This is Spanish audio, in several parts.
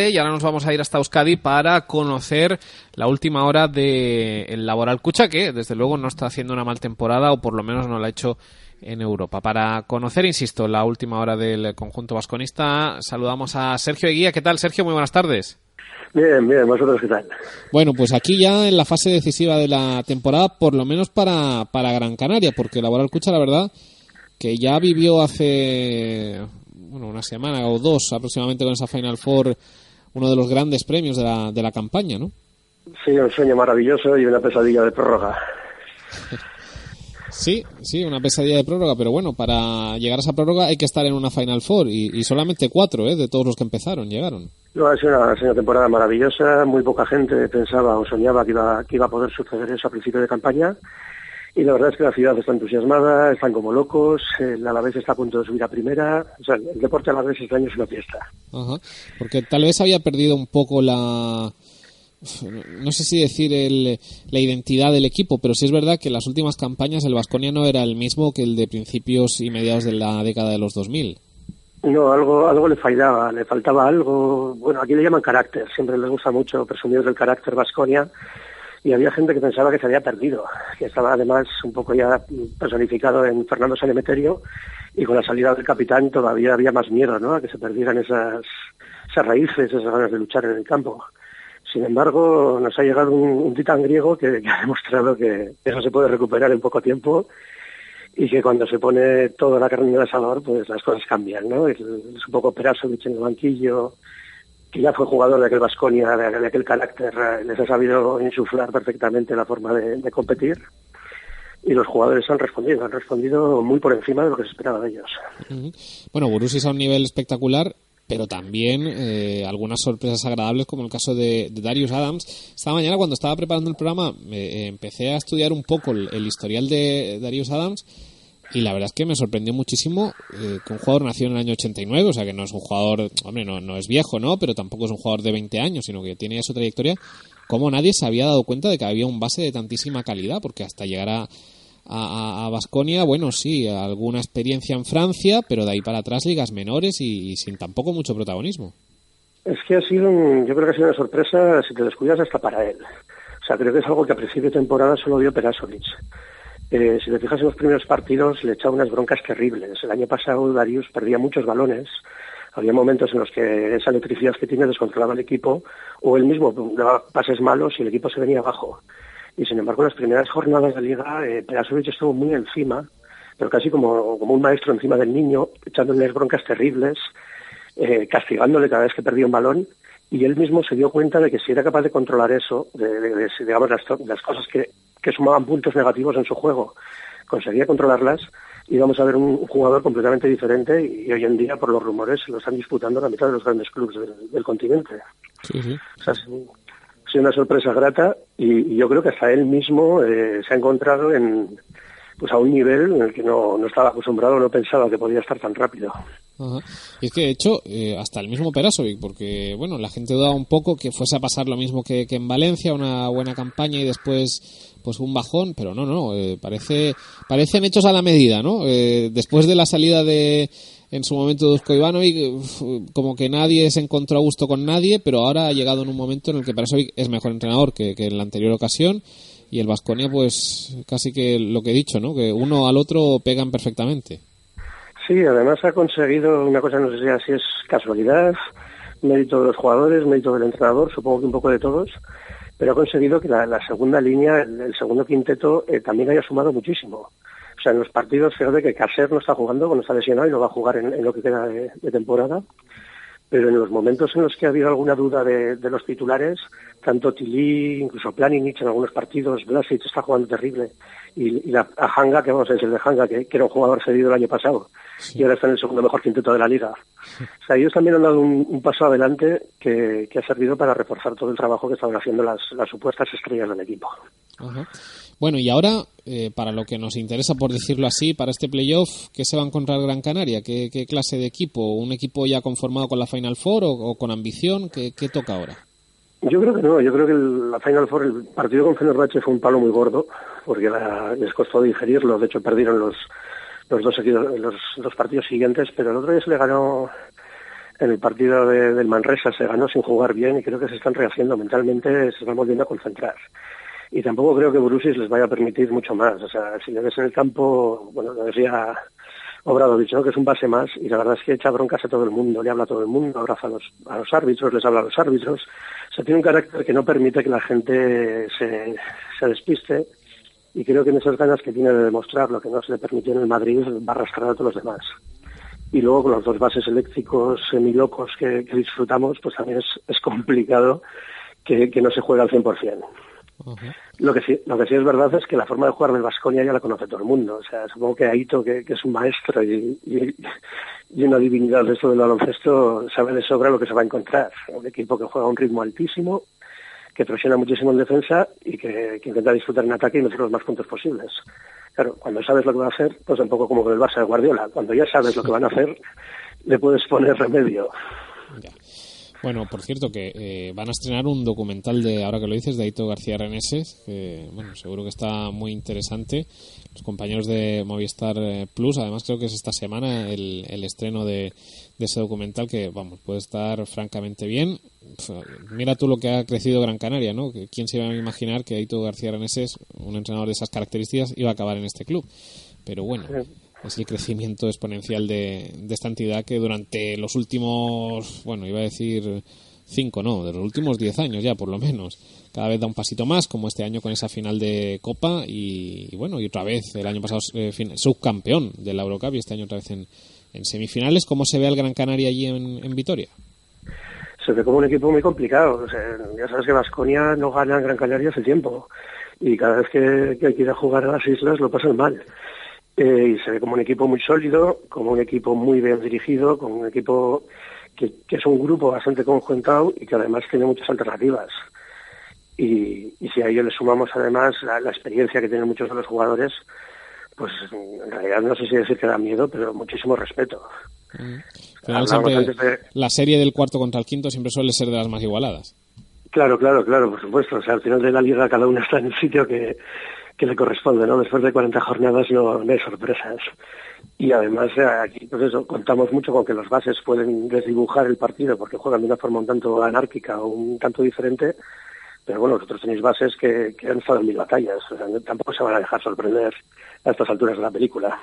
y ahora nos vamos a ir hasta Euskadi para conocer la última hora del el Laboral Cucha, que desde luego no está haciendo una mal temporada o por lo menos no la ha hecho en Europa. Para conocer, insisto, la última hora del conjunto vasconista, saludamos a Sergio Eguía. ¿Qué tal, Sergio? Muy buenas tardes. Bien, bien, vosotros qué tal. Bueno, pues aquí ya en la fase decisiva de la temporada, por lo menos para, para Gran Canaria, porque Laboral Cucha, la verdad, que ya vivió hace bueno, una semana o dos aproximadamente con esa Final Four uno de los grandes premios de la, de la campaña, ¿no? Sí, un sueño maravilloso y una pesadilla de prórroga. Sí, sí, una pesadilla de prórroga, pero bueno, para llegar a esa prórroga hay que estar en una Final Four y, solamente cuatro, ¿eh? De todos los que empezaron, llegaron. No, ha sido una, una, temporada maravillosa, muy poca gente pensaba o soñaba que iba, que iba a poder suceder eso a principio de campaña y la verdad es que la ciudad está entusiasmada, están como locos, el Alavés está a punto de subir a primera, o sea, el deporte Alavés este año es una fiesta. Ajá, porque tal vez había perdido un poco la, no sé si decir el, la identidad del equipo, pero sí es verdad que en las últimas campañas el Vasconia no era el mismo que el de principios y mediados de la década de los 2000. No, algo, algo le fallaba, le faltaba algo. Bueno, aquí le llaman carácter, siempre les gusta mucho presumir del carácter Vasconia y había gente que pensaba que se había perdido, que estaba además un poco ya personificado en Fernando Sanemeterio y con la salida del capitán todavía había más miedo, ¿no? A que se perdieran esas, esas raíces, esas ganas de luchar en el campo. Sin embargo, nos ha llegado un, titán griego que, ha demostrado que eso se puede recuperar en poco tiempo y que cuando se pone toda la carne en el asador, pues las cosas cambian, ¿no? Es, es un poco Perasovic en el banquillo, que ya fue jugador de aquel Vasconia, de, aquel carácter, eh, les ha sabido insuflar perfectamente la forma de, competir y los jugadores han respondido, han respondido muy por encima de lo que se esperaba de ellos. Bueno, Borussia es a un nivel espectacular, pero también eh, algunas sorpresas agradables, como el caso de, Darius Adams. Esta mañana, cuando estaba preparando el programa, eh, empecé a estudiar un poco el historial de Darius Adams y la verdad es que me sorprendió muchísimo eh, que un jugador nació en el año 89, o sea que no es un jugador, hombre, no, no es viejo, ¿no? Pero tampoco es un jugador de 20 años, sino que tiene ya su trayectoria. Como nadie se había dado cuenta de que había un base de tantísima calidad, porque hasta llegar a a Basconia, bueno, sí, alguna experiencia en Francia, pero de ahí para atrás ligas menores y, sin tampoco mucho protagonismo. Es que ha sido, yo creo que ha sido una sorpresa, si te descuidas, hasta para él. O sea, creo que es algo que a principio de temporada solo vio Perasovic. Eh, si te fijas en los primeros partidos, le echaba unas broncas terribles. El año pasado Darius perdía muchos balones. Había momentos en los que esa electricidad que tiene descontrolaba el equipo, o él mismo daba pases malos y el equipo se venía abajo. Y sin embargo, en las primeras jornadas de liga, eh, Perasovic estuvo muy encima, pero casi como, un maestro encima del niño, echándole broncas terribles, eh, castigándole cada vez que perdía un balón y él mismo se dio cuenta de que si era capaz de controlar eso, de, digamos las, cosas que que sumaban puntos negativos en su juego, conseguía controlarlas y vamos a ver un jugador completamente diferente y hoy en día, por los rumores, lo están disputando la mitad de los grandes clubes del, continente. Sí, sí. O sea, ha sido una sorpresa grata y, yo creo que hasta él mismo eh, se ha encontrado en pues a un nivel en el que no, no estaba acostumbrado, no pensaba que podía estar tan rápido. Y es que, de hecho, eh, hasta el mismo Perasovic, porque, bueno, la gente dudaba un poco que fuese a pasar lo mismo que, que en Valencia, una buena campaña y después pues un bajón, pero no, no, eh, parece, parecen hechos a la medida, ¿no? Eh, después de la salida de, en su momento, Dusko Ivanovic, como que nadie se encontró a gusto con nadie, pero ahora ha llegado en un momento en el que Perasovic es mejor entrenador que, en la anterior ocasión y el Vasconia, pues casi que lo que he dicho, ¿no? Que uno al otro pegan perfectamente. Sí, además ha conseguido una cosa, no sé si es casualidad, mérito de los jugadores, mérito del entrenador, supongo que un poco de todos, pero ha conseguido que la, segunda línea, el, segundo quinteto, eh, también haya sumado muchísimo. O sea, en los partidos, fíjate que Caser no está jugando, cuando está lesionado y no va a jugar en, lo que queda de, temporada. Pero en los momentos en los que ha habido alguna duda de, los titulares, tanto Tilly, incluso Planinic en algunos partidos, Blasic está jugando terrible. Y, la, a Hanga, que vamos a decir de Hanga, que, era un jugador cedido el año pasado, y ahora está en el segundo mejor quinteto de la liga. O sea, ellos también han dado un, paso adelante que, ha servido para reforzar todo el trabajo que estaban haciendo las, supuestas estrellas del equipo. Bueno, y ahora, eh, para lo que nos interesa, por decirlo así, para este playoff, ¿qué se va a encontrar Gran Canaria? ¿Qué, clase de equipo? ¿Un equipo ya conformado con la Final Four o, con ambición? ¿Qué, toca ahora? Yo creo que no, yo creo que la Final Four, el partido con Fenerbahce fue un palo muy gordo, porque les costó digerirlo, de hecho perdieron los, los dos, los dos partidos siguientes, pero el otro día se le ganó en el partido del Manresa se ganó sin jugar bien y creo que se están rehaciendo mentalmente, se están volviendo a concentrar. Y tampoco creo que Borussis les vaya a permitir mucho más. O sea, si le ves en el campo, bueno, lo decía Obradovich, ¿no? que es un base más, y la verdad es que echa broncas a todo el mundo, le habla a todo el mundo, abraza a los, árbitros, les habla a los árbitros. O sea, tiene un carácter que no permite que la gente se, se despiste y creo que en esas ganas que tiene de demostrar lo que no se le permitió en el Madrid va a arrastrar a todos los demás. Y luego con los dos bases eléctricos semilocos que, que disfrutamos, pues también es, complicado que, que no se juegue al 100%. Lo que sí, lo que sí es verdad es que la forma de jugar del Vasconia ya la conoce todo el mundo. O sea, supongo que Aito, que, que es un maestro y, y, y, una divinidad de esto del baloncesto, sabe de sobra lo que se va a encontrar. Un equipo que juega a un ritmo altísimo, que presiona muchísimo en defensa y que, que, intenta disfrutar en ataque y meter los más puntos posibles. Claro, cuando sabes lo que va a hacer, pues un poco como con el Barça de Guardiola. Cuando ya sabes lo que van a hacer, le puedes poner remedio. Bueno, por cierto, que eh, van a estrenar un documental de, ahora que lo dices, de Aito García Reneses, que bueno, seguro que está muy interesante. Los compañeros de Movistar eh, Plus, además creo que es esta semana el, el estreno de, de, ese documental que, vamos, puede estar francamente bien. Mira tú lo que ha crecido Gran Canaria, ¿no? ¿Quién se iba a imaginar que Aito García Reneses, un entrenador de esas características, iba a acabar en este club? Pero bueno. Es el crecimiento exponencial de, de, esta entidad que durante los últimos, bueno, iba a decir cinco, no, de los últimos diez años ya, por lo menos, cada vez da un pasito más, como este año con esa final de Copa y, bueno, y otra vez el año pasado eh, subcampeón de la Eurocup y este año otra vez en, en semifinales. ¿Cómo se ve al Gran Canaria allí en, en Vitoria? Se ve como un equipo muy complicado. Ya sabes que Vasconia no gana en Gran Canaria hace tiempo y cada vez que, que jugar a las islas lo pasan mal. Eh, y se ve como un equipo muy sólido, como un equipo muy bien dirigido, como un equipo que, que es un grupo bastante conjuntado y que además tiene muchas alternativas. Y, y si a ello le sumamos además la, la, experiencia que tienen muchos de los jugadores, pues en realidad no sé si decir que da miedo, pero muchísimo respeto. Mm. Siempre, de... La serie del cuarto contra el quinto siempre suele ser de las más igualadas. Claro, claro, claro, por supuesto. O sea, al final de la liga cada uno está en el sitio que, que le corresponde, ¿no? Después de 40 jornadas no, hay sorpresas. Y además aquí, pues eso, contamos mucho con que los bases pueden desdibujar el partido porque juegan de una forma un tanto anárquica o un tanto diferente, pero bueno, vosotros tenéis bases que, que han estado en mil batallas, o sea, tampoco se van a dejar sorprender a estas alturas de la película.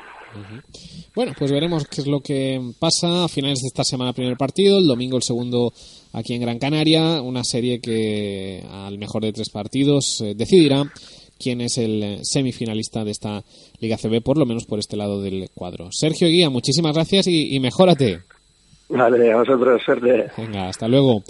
Bueno, pues veremos qué es lo que pasa. A finales de esta semana primer partido, el domingo el segundo aquí en Gran Canaria, una serie que al mejor de tres partidos eh, decidirá quién es el semifinalista de esta Liga CB, por lo menos por este lado del cuadro. Sergio Guía, muchísimas gracias y, y mejórate. Vale, a vosotros, suerte. Venga, hasta luego.